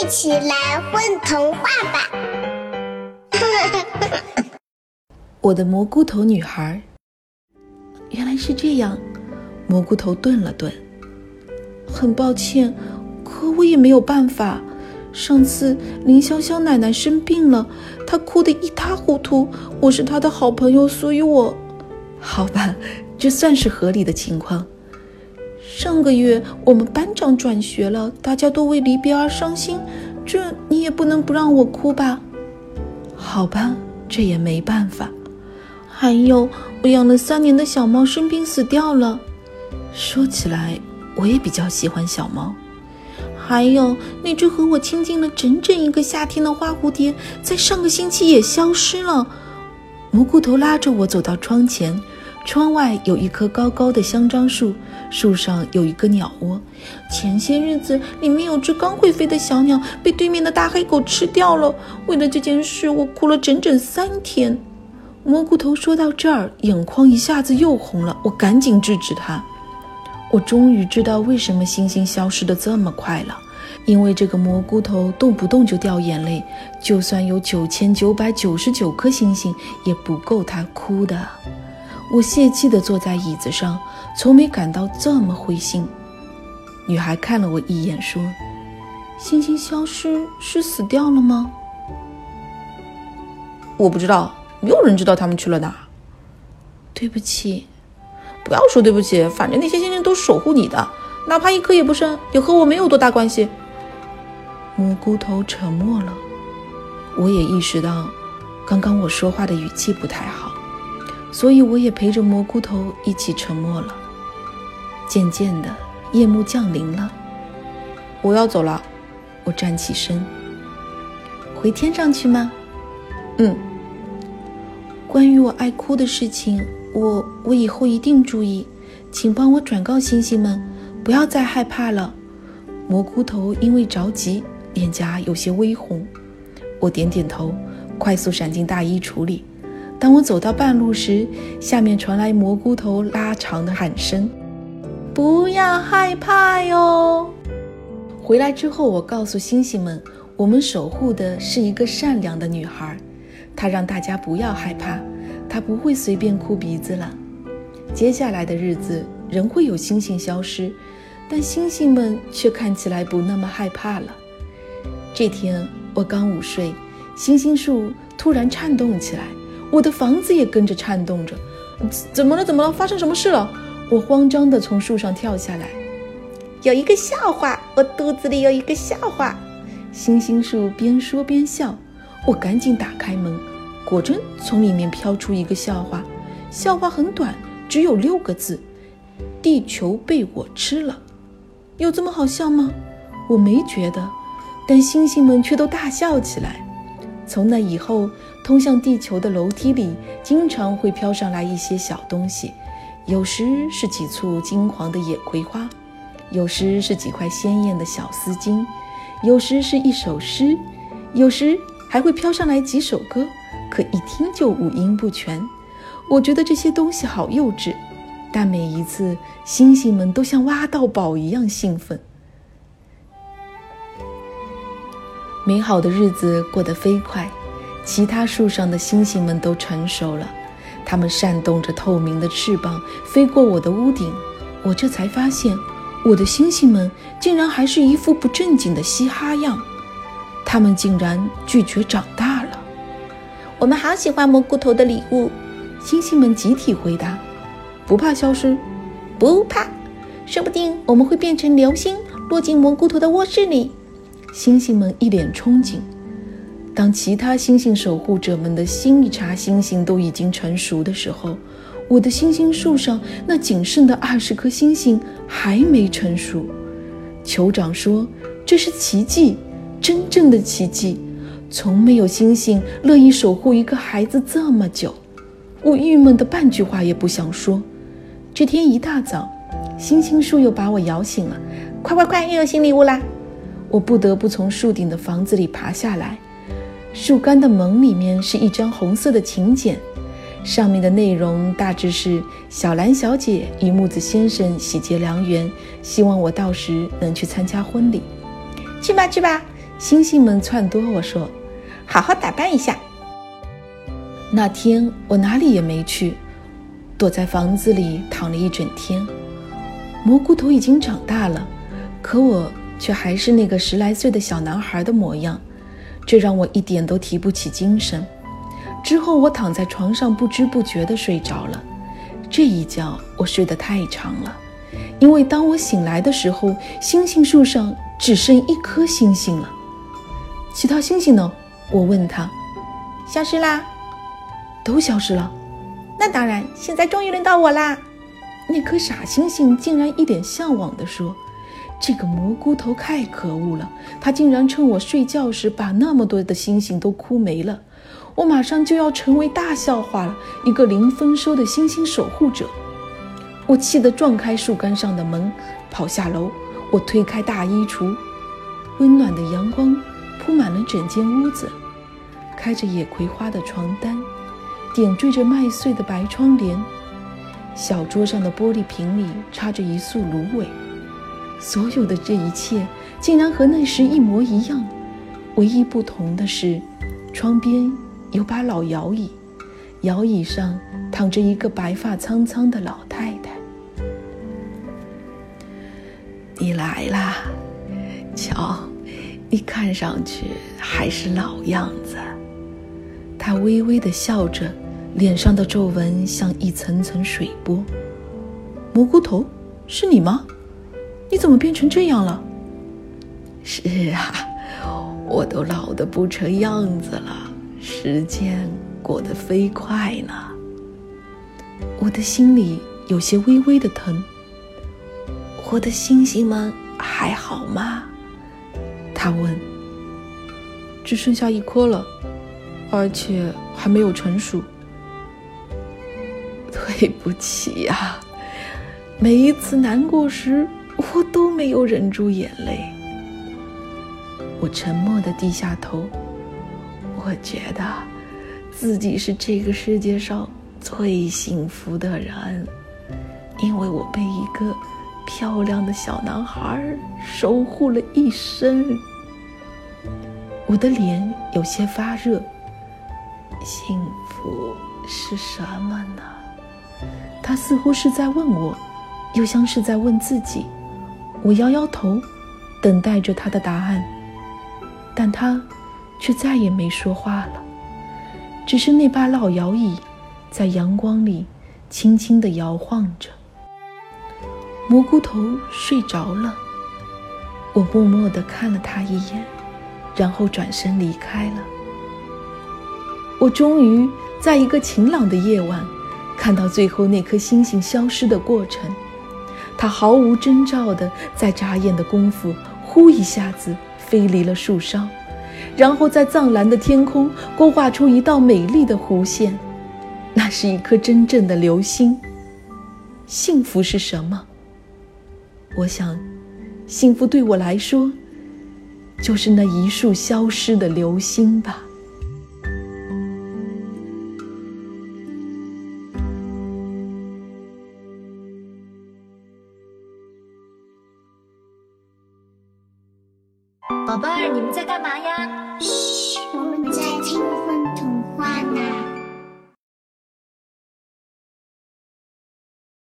一起来混童话吧！我的蘑菇头女孩，原来是这样。蘑菇头顿了顿，很抱歉，可我也没有办法。上次林潇潇奶奶生病了，她哭得一塌糊涂。我是她的好朋友，所以我……好吧，这算是合理的情况。上个月我们班长转学了，大家都为离别而伤心，这你也不能不让我哭吧？好吧，这也没办法。还有，我养了三年的小猫生病死掉了。说起来，我也比较喜欢小猫。还有，那只和我亲近了整整一个夏天的花蝴蝶，在上个星期也消失了。蘑菇头拉着我走到窗前。窗外有一棵高高的香樟树，树上有一个鸟窝。前些日子，里面有只刚会飞的小鸟被对面的大黑狗吃掉了。为了这件事，我哭了整整三天。蘑菇头说到这儿，眼眶一下子又红了。我赶紧制止他。我终于知道为什么星星消失的这么快了，因为这个蘑菇头动不动就掉眼泪，就算有九千九百九十九颗星星，也不够他哭的。我泄气地坐在椅子上，从没感到这么灰心。女孩看了我一眼，说：“星星消失是死掉了吗？”我不知道，没有人知道他们去了哪。对不起，不要说对不起，反正那些星星都守护你的，哪怕一颗也不剩，也和我没有多大关系。蘑菇头沉默了，我也意识到，刚刚我说话的语气不太好。所以我也陪着蘑菇头一起沉默了。渐渐的，夜幕降临了。我要走了，我站起身。回天上去吗？嗯。关于我爱哭的事情，我我以后一定注意，请帮我转告星星们，不要再害怕了。蘑菇头因为着急，脸颊有些微红。我点点头，快速闪进大衣橱里。当我走到半路时，下面传来蘑菇头拉长的喊声：“不要害怕哟！”回来之后，我告诉星星们，我们守护的是一个善良的女孩，她让大家不要害怕，她不会随便哭鼻子了。接下来的日子仍会有星星消失，但星星们却看起来不那么害怕了。这天我刚午睡，星星树突然颤动起来。我的房子也跟着颤动着，怎么了？怎么了？发生什么事了？我慌张地从树上跳下来。有一个笑话，我肚子里有一个笑话。星星树边说边笑。我赶紧打开门，果真从里面飘出一个笑话。笑话很短，只有六个字：地球被我吃了。有这么好笑吗？我没觉得，但星星们却都大笑起来。从那以后。通向地球的楼梯里，经常会飘上来一些小东西，有时是几簇金黄的野葵花，有时是几块鲜艳的小丝巾，有时是一首诗，有时还会飘上来几首歌，可一听就五音不全。我觉得这些东西好幼稚，但每一次星星们都像挖到宝一样兴奋。美好的日子过得飞快。其他树上的星星们都成熟了，它们扇动着透明的翅膀飞过我的屋顶。我这才发现，我的星星们竟然还是一副不正经的嘻哈样。它们竟然拒绝长大了。我们好喜欢蘑菇头的礼物，星星们集体回答：“不怕消失，不怕，说不定我们会变成流星，落进蘑菇头的卧室里。”星星们一脸憧憬。当其他星星守护者们的新一茬星星都已经成熟的时候，我的星星树上那仅剩的二十颗星星还没成熟。酋长说：“这是奇迹，真正的奇迹！从没有星星乐意守护一个孩子这么久。”我郁闷的半句话也不想说。这天一大早，星星树又把我摇醒了：“快快快，又有新礼物啦！”我不得不从树顶的房子里爬下来。树干的门里面是一张红色的请柬，上面的内容大致是：小兰小姐与木子先生喜结良缘，希望我到时能去参加婚礼。去吧去吧，星星们窜多我说：“好好打扮一下。”那天我哪里也没去，躲在房子里躺了一整天。蘑菇头已经长大了，可我却还是那个十来岁的小男孩的模样，这让我一点都提不起精神。之后我躺在床上，不知不觉地睡着了。这一觉我睡得太长了，因为当我醒来的时候，星星树上只剩一颗星星了。其他星星呢？我问他。消失啦。都消失了，那当然，现在终于轮到我啦！那颗傻星星竟然一脸向往地说：“这个蘑菇头太可恶了，他竟然趁我睡觉时把那么多的星星都哭没了！我马上就要成为大笑话了，一个零丰收的星星守护者！”我气得撞开树干上的门，跑下楼。我推开大衣橱，温暖的阳光铺满了整间屋子，开着野葵花的床单。点缀着麦穗的白窗帘，小桌上的玻璃瓶里插着一束芦苇。所有的这一切竟然和那时一模一样，唯一不同的是，窗边有把老摇椅，摇椅上躺着一个白发苍苍的老太太。你来啦，瞧，你看上去还是老样子。他微微的笑着，脸上的皱纹像一层层水波。蘑菇头，是你吗？你怎么变成这样了？是啊，我都老得不成样子了。时间过得飞快呢。我的心里有些微微的疼。我的星星们还好吗？他问。只剩下一颗了。而且还没有成熟。对不起呀，每一次难过时，我都没有忍住眼泪。我沉默的低下头。我觉得自己是这个世界上最幸福的人，因为我被一个漂亮的小男孩守护了一生。我的脸有些发热。幸福是什么呢？他似乎是在问我，又像是在问自己。我摇摇头，等待着他的答案，但他却再也没说话了。只是那把老摇椅在阳光里轻轻地摇晃着。蘑菇头睡着了，我默默地看了他一眼，然后转身离开了。我终于在一个晴朗的夜晚，看到最后那颗星星消失的过程。它毫无征兆地在眨眼的功夫，呼一下子飞离了树梢，然后在藏蓝的天空勾画出一道美丽的弧线。那是一颗真正的流星。幸福是什么？我想，幸福对我来说，就是那一束消失的流星吧。宝贝儿，你们在干嘛呀？嘘，我们在听风童话呢。